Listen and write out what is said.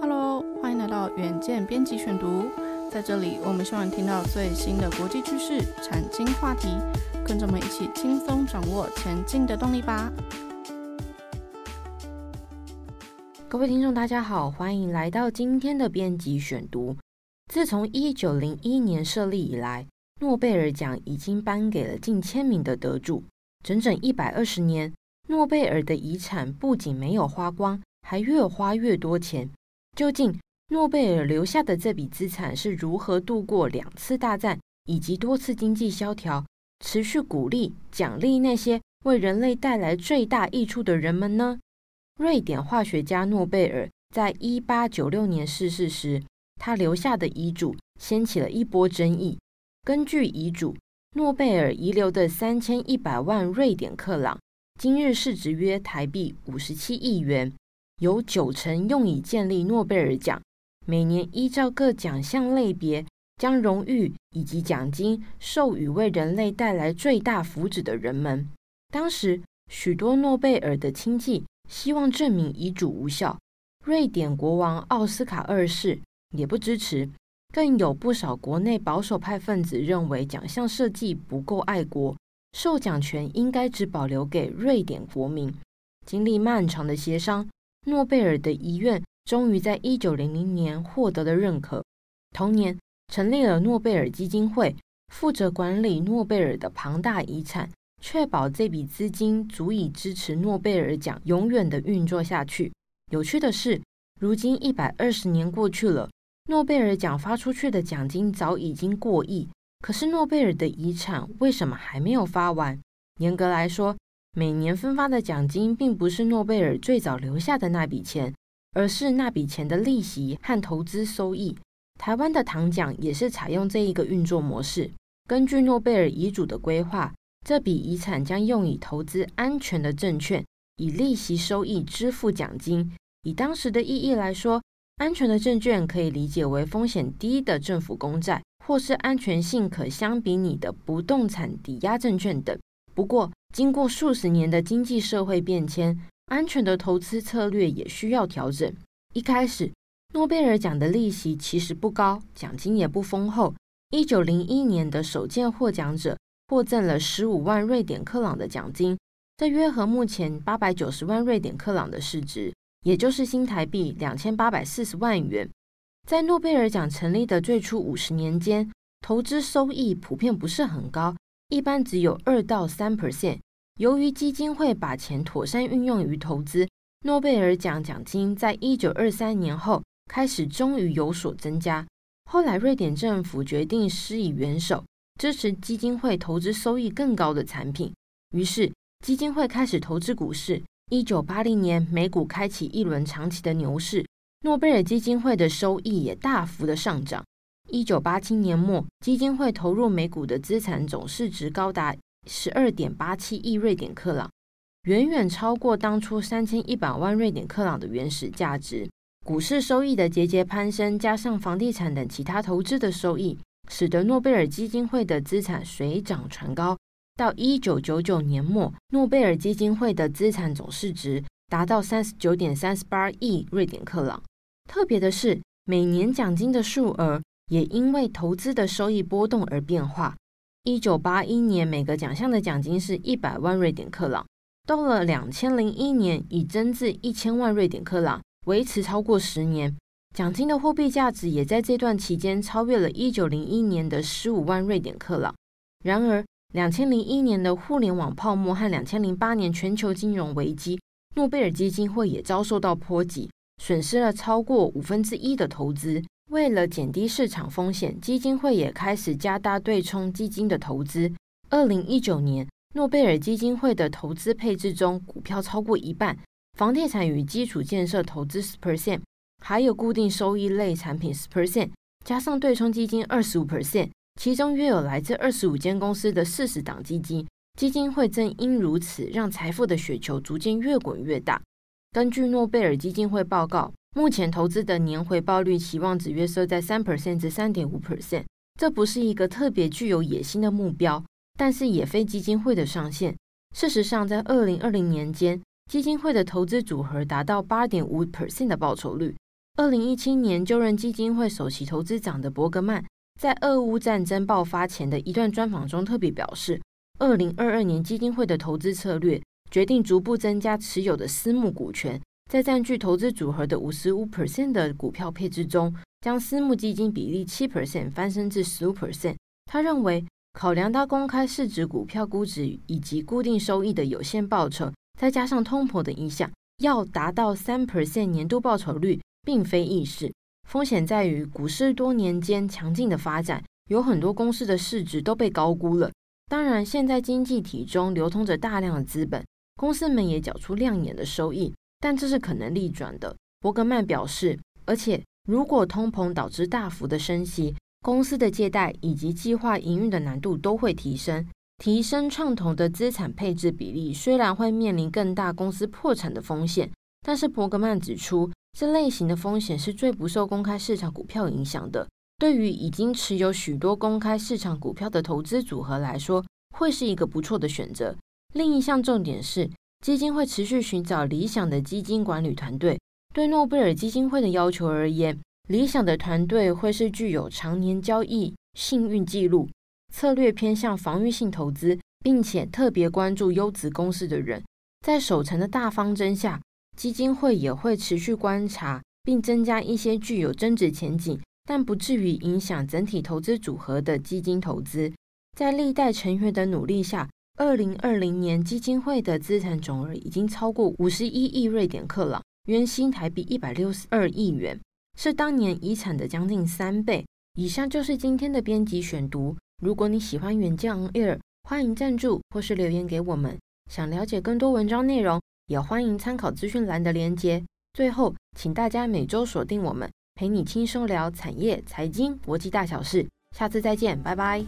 Hello，欢迎来到远见编辑选读。在这里，我们希望听到最新的国际趋势、产经话题，跟着我们一起轻松掌握前进的动力吧。各位听众，大家好，欢迎来到今天的编辑选读。自从一九零一年设立以来，诺贝尔奖已经颁给了近千名的得主，整整一百二十年。诺贝尔的遗产不仅没有花光，还越花越多钱。究竟诺贝尔留下的这笔资产是如何度过两次大战以及多次经济萧条，持续鼓励奖励那些为人类带来最大益处的人们呢？瑞典化学家诺贝尔在一八九六年逝世时，他留下的遗嘱掀起了一波争议。根据遗嘱，诺贝尔遗留的三千一百万瑞典克朗，今日市值约台币五十七亿元。有九成用以建立诺贝尔奖，每年依照各奖项类别，将荣誉以及奖金授予为人类带来最大福祉的人们。当时，许多诺贝尔的亲戚希望证明遗嘱无效，瑞典国王奥斯卡二世也不支持，更有不少国内保守派分子认为奖项设计不够爱国，授奖权应该只保留给瑞典国民。经历漫长的协商。诺贝尔的遗愿终于在一九零零年获得了认可。同年，成立了诺贝尔基金会，负责管理诺贝尔的庞大遗产，确保这笔资金足以支持诺贝尔奖永远的运作下去。有趣的是，如今一百二十年过去了，诺贝尔奖发出去的奖金早已经过亿，可是诺贝尔的遗产为什么还没有发完？严格来说，每年分发的奖金并不是诺贝尔最早留下的那笔钱，而是那笔钱的利息和投资收益。台湾的糖奖也是采用这一个运作模式。根据诺贝尔遗嘱的规划，这笔遗产将用以投资安全的证券，以利息收益支付奖金。以当时的意义来说，安全的证券可以理解为风险低的政府公债，或是安全性可相比拟的不动产抵押证券等。不过，经过数十年的经济社会变迁，安全的投资策略也需要调整。一开始，诺贝尔奖的利息其实不高，奖金也不丰厚。一九零一年的首届获奖者获赠了十五万瑞典克朗的奖金，这约合目前八百九十万瑞典克朗的市值，也就是新台币两千八百四十万元。在诺贝尔奖成立的最初五十年间，投资收益普遍不是很高。一般只有二到三 percent。由于基金会把钱妥善运用于投资，诺贝尔奖奖金在一九二三年后开始终于有所增加。后来，瑞典政府决定施以援手，支持基金会投资收益更高的产品。于是，基金会开始投资股市。一九八零年，美股开启一轮长期的牛市，诺贝尔基金会的收益也大幅的上涨。一九八七年末，基金会投入美股的资产总市值高达十二点八七亿瑞典克朗，远远超过当初三千一百万瑞典克朗的原始价值。股市收益的节节攀升，加上房地产等其他投资的收益，使得诺贝尔基金会的资产水涨船高。到一九九九年末，诺贝尔基金会的资产总市值达到三十九点三十八亿瑞典克朗。特别的是，每年奖金的数额。也因为投资的收益波动而变化。一九八一年，每个奖项的奖金是一百万瑞典克朗，到了两千零一年，已增至一千万瑞典克朗，维持超过十年。奖金的货币价值也在这段期间超越了一九零一年的十五万瑞典克朗。然而，两千零一年的互联网泡沫和两千零八年全球金融危机，诺贝尔基金会也遭受到波及，损失了超过五分之一的投资。为了减低市场风险，基金会也开始加大对冲基金的投资。二零一九年，诺贝尔基金会的投资配置中，股票超过一半，房地产与基础建设投资十 percent，还有固定收益类产品十 percent，加上对冲基金二十五 percent，其中约有来自二十五间公司的四十档基金。基金会正因如此，让财富的雪球逐渐越滚越大。根据诺贝尔基金会报告。目前投资的年回报率期望值约设在三 percent 至三点五 percent，这不是一个特别具有野心的目标，但是也非基金会的上限。事实上，在二零二零年间，基金会的投资组合达到八点五 percent 的报酬率，二零一七年就任基金会首席投资长的伯格曼，在俄乌战争爆发前的一段专访中特别表示，二零二二年基金会的投资策略决定逐步增加持有的私募股权，在占据投资组合的五十五 percent 的股票配置中，将私募基金比例七 percent 翻升至十五 percent。他认为，考量到公开市值股票估值以及固定收益的有限报酬，再加上通膨的影响，要达到三 percent 年度报酬率，并非易事。风险在于股市多年间强劲的发展，有很多公司的市值都被高估了。当然，现在经济体中流通着大量的资本，公司们也缴出亮眼的收益，但这是可能逆转的。伯格曼表示，而且如果通膨导致大幅的升息，公司的借贷以及计划营运的难度都会提升，提升创投的资产配置比例，虽然会面临更大公司破产的风险，但是伯格曼指出，这类型的风险是最不受公开市场股票影响的。对于已经持有许多公开市场股票的投资组合来说，会是一个不错的选择。另一项重点是，基金会持续寻找理想的基金管理团队。对诺贝尔基金会的要求而言，理想的团队会是具有常年交易幸运记录、策略偏向防御性投资，并且特别关注优质公司的人。在守成的大方针下，基金会也会持续观察，并增加一些具有增值前景但不至于影响整体投资组合的基金投资。在历代成员的努力下，二零二零年基金会的资产总额已经超过五十一亿瑞典克朗，约新台币一百六十二亿元。是当年遗产的将近三倍。以上就是今天的编辑选读。如果你喜欢远见 On Air，欢迎赞助或是留言给我们。想了解更多文章内容，也欢迎参考资讯栏的连接。最后，请大家每周锁定我们，陪你轻松聊产业、财经、国际大小事。下次再见，拜拜。